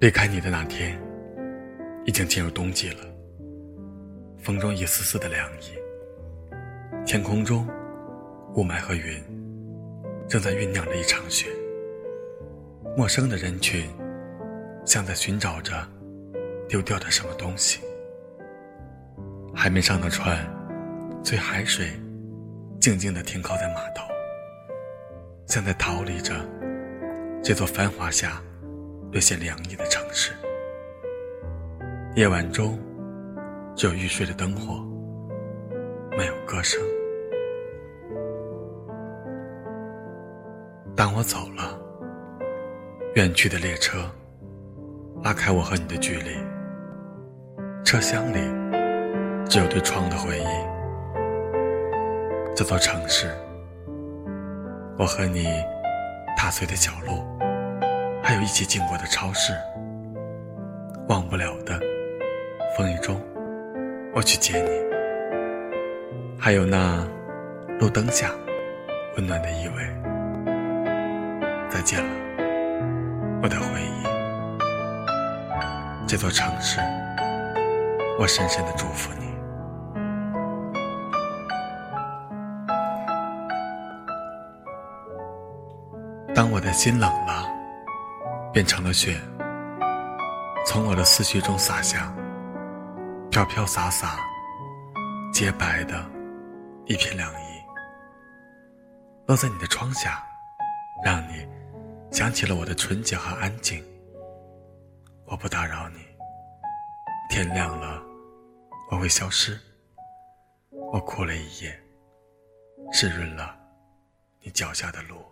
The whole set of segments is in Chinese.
离开你的那天，已经进入冬季了。风中一丝丝的凉意，天空中雾霾和云正在酝酿着一场雪。陌生的人群像在寻找着丢掉的什么东西。还没上的船，随海水静静地停靠在码头，像在逃离着这座繁华下略显凉意的城市。夜晚中，只有欲睡的灯火，没有歌声。当我走了。远去的列车，拉开我和你的距离。车厢里只有对窗的回忆。这座城市，我和你踏碎的角落，还有一起经过的超市。忘不了的风雨中，我去接你。还有那路灯下温暖的依偎。再见了。我的回忆，这座城市，我深深的祝福你。当我的心冷了，变成了雪，从我的思绪中洒下，飘飘洒洒，洁白的一片凉意，落在你的窗下，让你。想起了我的纯洁和安静，我不打扰你。天亮了，我会消失。我哭了一夜，湿润了你脚下的路。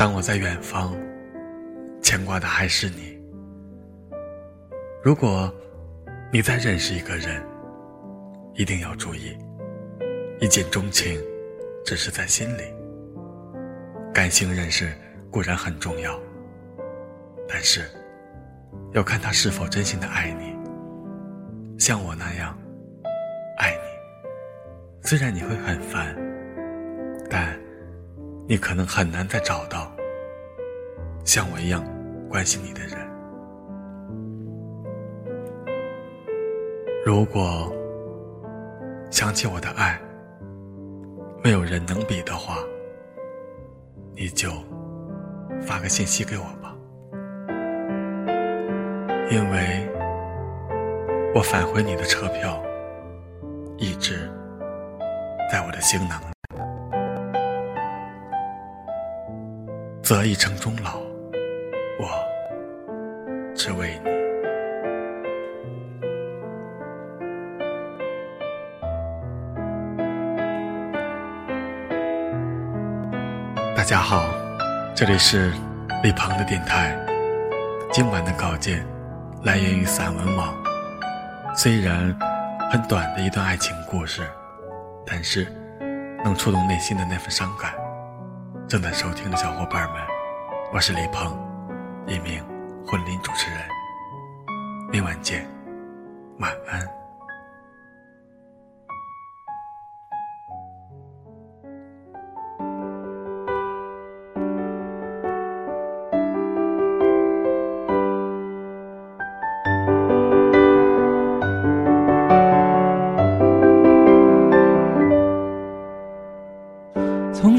当我在远方，牵挂的还是你。如果你再认识一个人，一定要注意，一见钟情只是在心里。感性认识固然很重要，但是要看他是否真心的爱你，像我那样爱你。虽然你会很烦，但你可能很难再找到像我一样关心你的人。如果想起我的爱，没有人能比的话，你就发个信息给我吧，因为我返回你的车票一直在我的行囊择一城终老，我只为你。大家好，这里是李鹏的电台。今晚的稿件来源于散文网。虽然很短的一段爱情故事，但是能触动内心的那份伤感。正在收听的小伙伴们，我是李鹏，一名婚礼主持人。明晚见，晚安。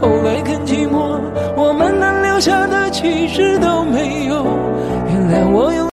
后来更寂寞。我们能留下的其实都没有。原谅我用